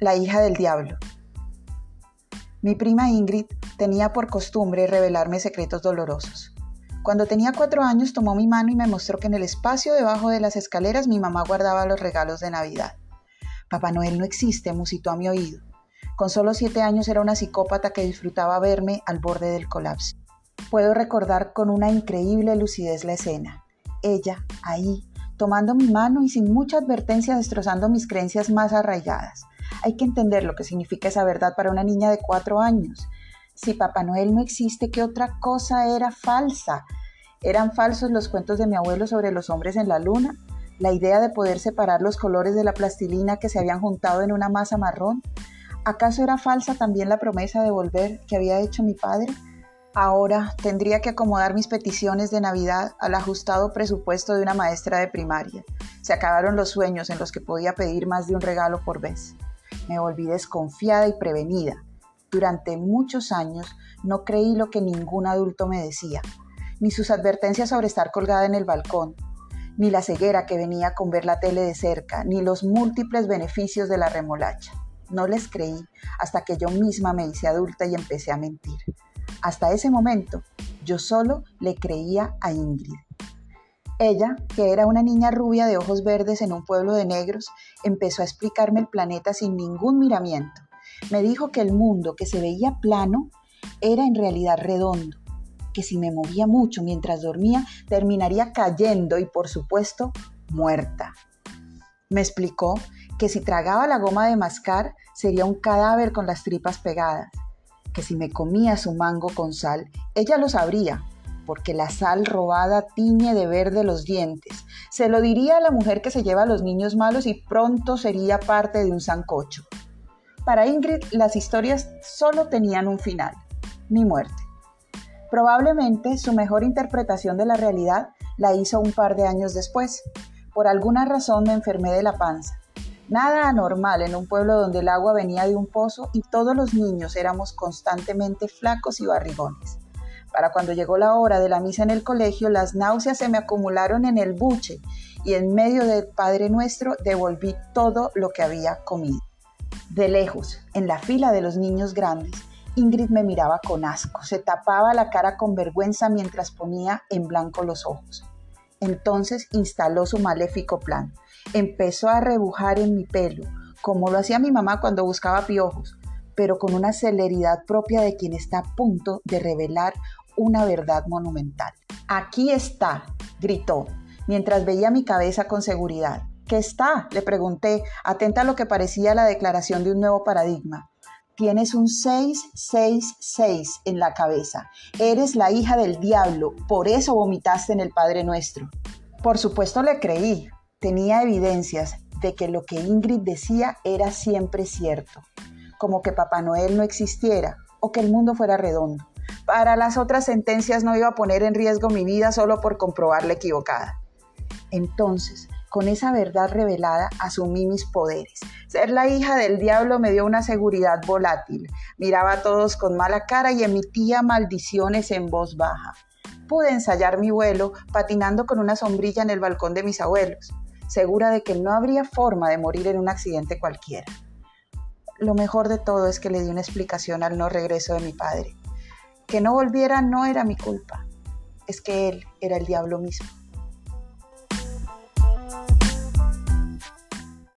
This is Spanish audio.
la hija del diablo. Mi prima Ingrid tenía por costumbre revelarme secretos dolorosos. Cuando tenía cuatro años tomó mi mano y me mostró que en el espacio debajo de las escaleras mi mamá guardaba los regalos de Navidad. Papá Noel no existe, musitó a mi oído. Con solo siete años era una psicópata que disfrutaba verme al borde del colapso. Puedo recordar con una increíble lucidez la escena. Ella, ahí, tomando mi mano y sin mucha advertencia destrozando mis creencias más arraigadas. Hay que entender lo que significa esa verdad para una niña de cuatro años. Si Papá Noel no existe, ¿qué otra cosa era falsa? ¿Eran falsos los cuentos de mi abuelo sobre los hombres en la luna? ¿La idea de poder separar los colores de la plastilina que se habían juntado en una masa marrón? ¿Acaso era falsa también la promesa de volver que había hecho mi padre? Ahora tendría que acomodar mis peticiones de Navidad al ajustado presupuesto de una maestra de primaria. Se acabaron los sueños en los que podía pedir más de un regalo por vez. Me volví desconfiada y prevenida. Durante muchos años no creí lo que ningún adulto me decía, ni sus advertencias sobre estar colgada en el balcón, ni la ceguera que venía con ver la tele de cerca, ni los múltiples beneficios de la remolacha. No les creí hasta que yo misma me hice adulta y empecé a mentir. Hasta ese momento, yo solo le creía a Ingrid. Ella, que era una niña rubia de ojos verdes en un pueblo de negros, empezó a explicarme el planeta sin ningún miramiento. Me dijo que el mundo que se veía plano era en realidad redondo, que si me movía mucho mientras dormía terminaría cayendo y por supuesto muerta. Me explicó que si tragaba la goma de mascar sería un cadáver con las tripas pegadas, que si me comía su mango con sal, ella lo sabría, porque la sal robada tiñe de verde los dientes. Se lo diría a la mujer que se lleva a los niños malos y pronto sería parte de un sancocho. Para Ingrid las historias solo tenían un final, mi muerte. Probablemente su mejor interpretación de la realidad la hizo un par de años después. Por alguna razón me enfermé de la panza Nada anormal en un pueblo donde el agua venía de un pozo y todos los niños éramos constantemente flacos y barrigones. Para cuando llegó la hora de la misa en el colegio, las náuseas se me acumularon en el buche y en medio del Padre Nuestro devolví todo lo que había comido. De lejos, en la fila de los niños grandes, Ingrid me miraba con asco, se tapaba la cara con vergüenza mientras ponía en blanco los ojos. Entonces instaló su maléfico plan empezó a rebujar en mi pelo, como lo hacía mi mamá cuando buscaba piojos, pero con una celeridad propia de quien está a punto de revelar una verdad monumental. Aquí está, gritó, mientras veía mi cabeza con seguridad. ¿Qué está? le pregunté, atenta a lo que parecía la declaración de un nuevo paradigma. Tienes un 666 en la cabeza. Eres la hija del diablo, por eso vomitaste en el Padre Nuestro. Por supuesto le creí, tenía evidencias de que lo que Ingrid decía era siempre cierto, como que Papá Noel no existiera o que el mundo fuera redondo. Para las otras sentencias no iba a poner en riesgo mi vida solo por comprobarla equivocada. Entonces, con esa verdad revelada, asumí mis poderes. Ser la hija del diablo me dio una seguridad volátil. Miraba a todos con mala cara y emitía maldiciones en voz baja. Pude ensayar mi vuelo patinando con una sombrilla en el balcón de mis abuelos segura de que no habría forma de morir en un accidente cualquiera. Lo mejor de todo es que le di una explicación al no regreso de mi padre. Que no volviera no era mi culpa, es que él era el diablo mismo.